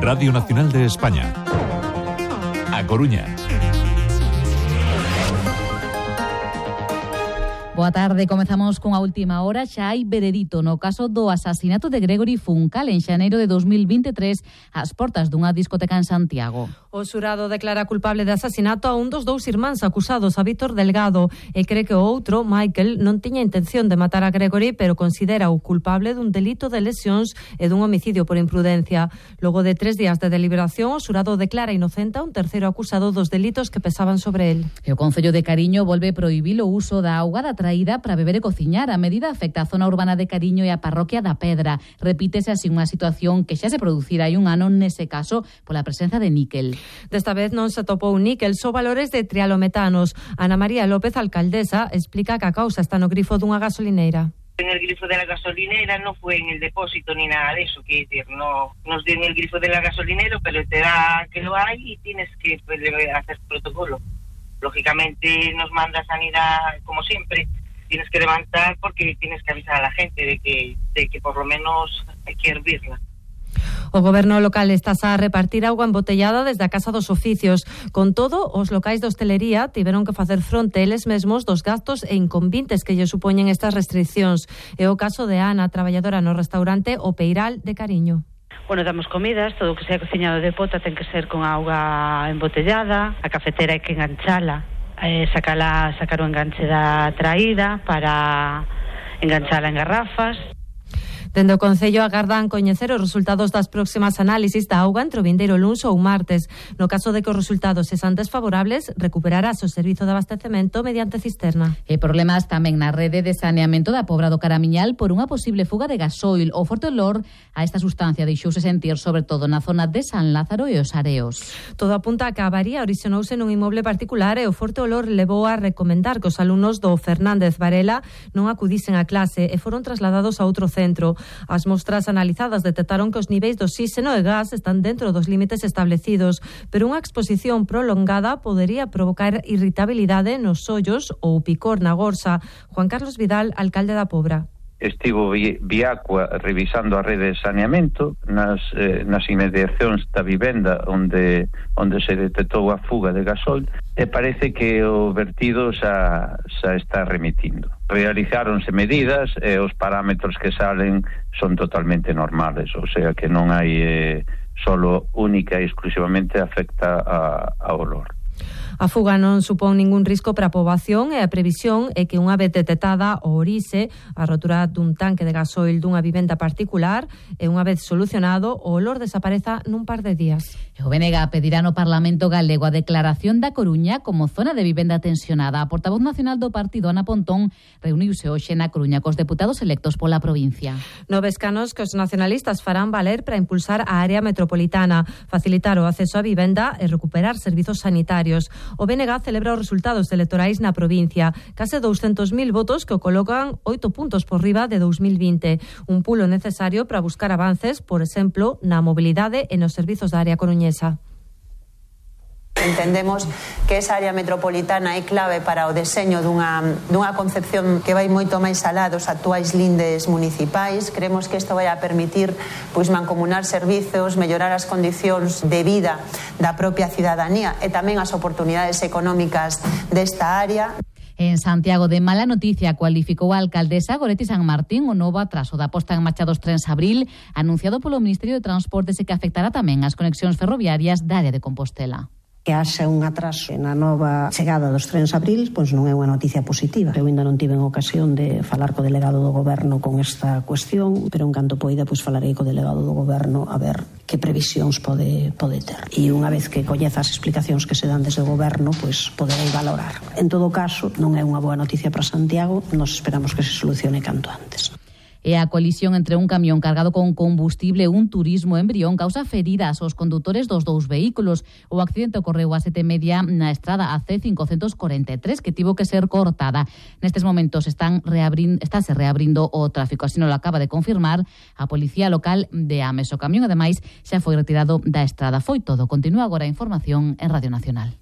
Radio Nacional de España. A Coruña. Boa tarde, comezamos cunha última hora, xa hai veredito no caso do asasinato de Gregory Funcal en xaneiro de 2023 ás portas dunha discoteca en Santiago. O xurado declara culpable de asasinato a un dos dous irmáns acusados, a Víctor Delgado, e cree que o outro, Michael, non tiña intención de matar a Gregory, pero considera o culpable dun delito de lesións e dun homicidio por imprudencia. Logo de tres días de deliberación, o xurado declara inocente a un terceiro acusado dos delitos que pesaban sobre el. E o Concello de Cariño volve prohibir o uso da auga da traída saída para beber e cociñar. A medida afecta a zona urbana de Cariño e a parroquia da Pedra. Repítese así unha situación que xa se producirá hai un ano nese caso pola presenza de níquel. Desta vez non se topou níquel, só valores de trialometanos. Ana María López, alcaldesa, explica que a causa está no grifo dunha gasolineira en el grifo de la gasolinera, no fue en el depósito ni nada de eso, que decir, no nos dio en el grifo de la gasolinera, pero te da que lo hay y tienes que pues, hacer protocolo. Lógicamente nos manda sanidad, como siempre, tienes que levantar porque tienes que avisar a la gente de que, de que por lo menos hay que hervirla. O goberno local estás a repartir auga embotellada desde a Casa dos Oficios. Con todo, os locais de hostelería tiveron que facer fronte eles mesmos dos gastos e inconvintes que lle supoñen estas restriccións. É o caso de Ana, traballadora no restaurante O Peiral de Cariño. Bueno, damos comidas, todo o que sea cociñado de pota ten que ser con auga embotellada, a cafetera hai que enganchala, eh, sacala, sacar o enganche da traída para enganchala en garrafas, Dende o Concello agardan coñecer os resultados das próximas análisis da auga entre o vindeiro luns ou martes. No caso de que os resultados sean desfavorables, recuperarás o servizo de abastecemento mediante cisterna. E problemas tamén na rede de saneamento da Pobra do Caramiñal por unha posible fuga de gasoil. O forte olor a esta sustancia deixouse sentir sobre todo na zona de San Lázaro e os Areos. Todo apunta a que a avaría orixinouse nun inmoble particular e o forte olor levou a recomendar que os alumnos do Fernández Varela non acudisen a clase e foron trasladados a outro centro. As mostras analizadas detectaron que os niveis do xíxeno e gas están dentro dos límites establecidos, pero unha exposición prolongada podería provocar irritabilidade nos ollos ou picor na gorsa. Juan Carlos Vidal, alcalde da Pobra estivo Biacua revisando a rede de saneamento nas, eh, nas inmediacións da vivenda onde, onde se detectou a fuga de gasol e parece que o vertido xa, xa está remitindo. Realizáronse medidas e os parámetros que salen son totalmente normales, o sea que non hai eh, solo única e exclusivamente afecta a, a olor. A fuga non supón ningún risco para a poboación e a previsión é que unha vez detectada o orixe, a rotura dun tanque de gasoil dunha vivenda particular e unha vez solucionado, o olor desapareza nun par de días. O BNG pedirá no Parlamento galego a declaración da Coruña como zona de vivenda tensionada. A portavoz nacional do partido, Ana Pontón, reuniuse hoxe na Coruña cos deputados electos pola provincia. Noves canos que os nacionalistas farán valer para impulsar a área metropolitana, facilitar o acceso á vivenda e recuperar servizos sanitarios o BNG celebra os resultados electorais na provincia. Case 200.000 votos que o colocan 8 puntos por riba de 2020. Un pulo necesario para buscar avances, por exemplo, na mobilidade e nos servizos da área coruñesa. Entendemos que esa área metropolitana é clave para o deseño dunha, dunha concepción que vai moito máis alá dos actuais lindes municipais. Creemos que isto vai a permitir pois, mancomunar servizos, mellorar as condicións de vida da propia cidadanía e tamén as oportunidades económicas desta área. En Santiago de Mala Noticia cualificou a alcaldesa Goretti San Martín o novo atraso da posta en marcha dos trens abril anunciado polo Ministerio de Transportes e que afectará tamén as conexións ferroviarias da área de Compostela que haxa un atraso na nova chegada dos trens abril, pois non é unha noticia positiva. Eu ainda non tive ocasión de falar co delegado do goberno con esta cuestión, pero en canto poida, pois falarei co delegado do goberno a ver que previsións pode, pode ter. E unha vez que coñeza as explicacións que se dan desde o goberno, pois poderei valorar. En todo caso, non é unha boa noticia para Santiago, nos esperamos que se solucione canto antes e a colisión entre un camión cargado con combustible e un turismo embrión causa feridas aos condutores dos dous vehículos. O accidente ocorreu a sete media na estrada AC543 que tivo que ser cortada. Nestes momentos están reabrin, estáse reabrindo o tráfico, así non lo acaba de confirmar a Policía Local de Ames. O camión, ademais, xa foi retirado da estrada. Foi todo. Continúa agora a información en Radio Nacional.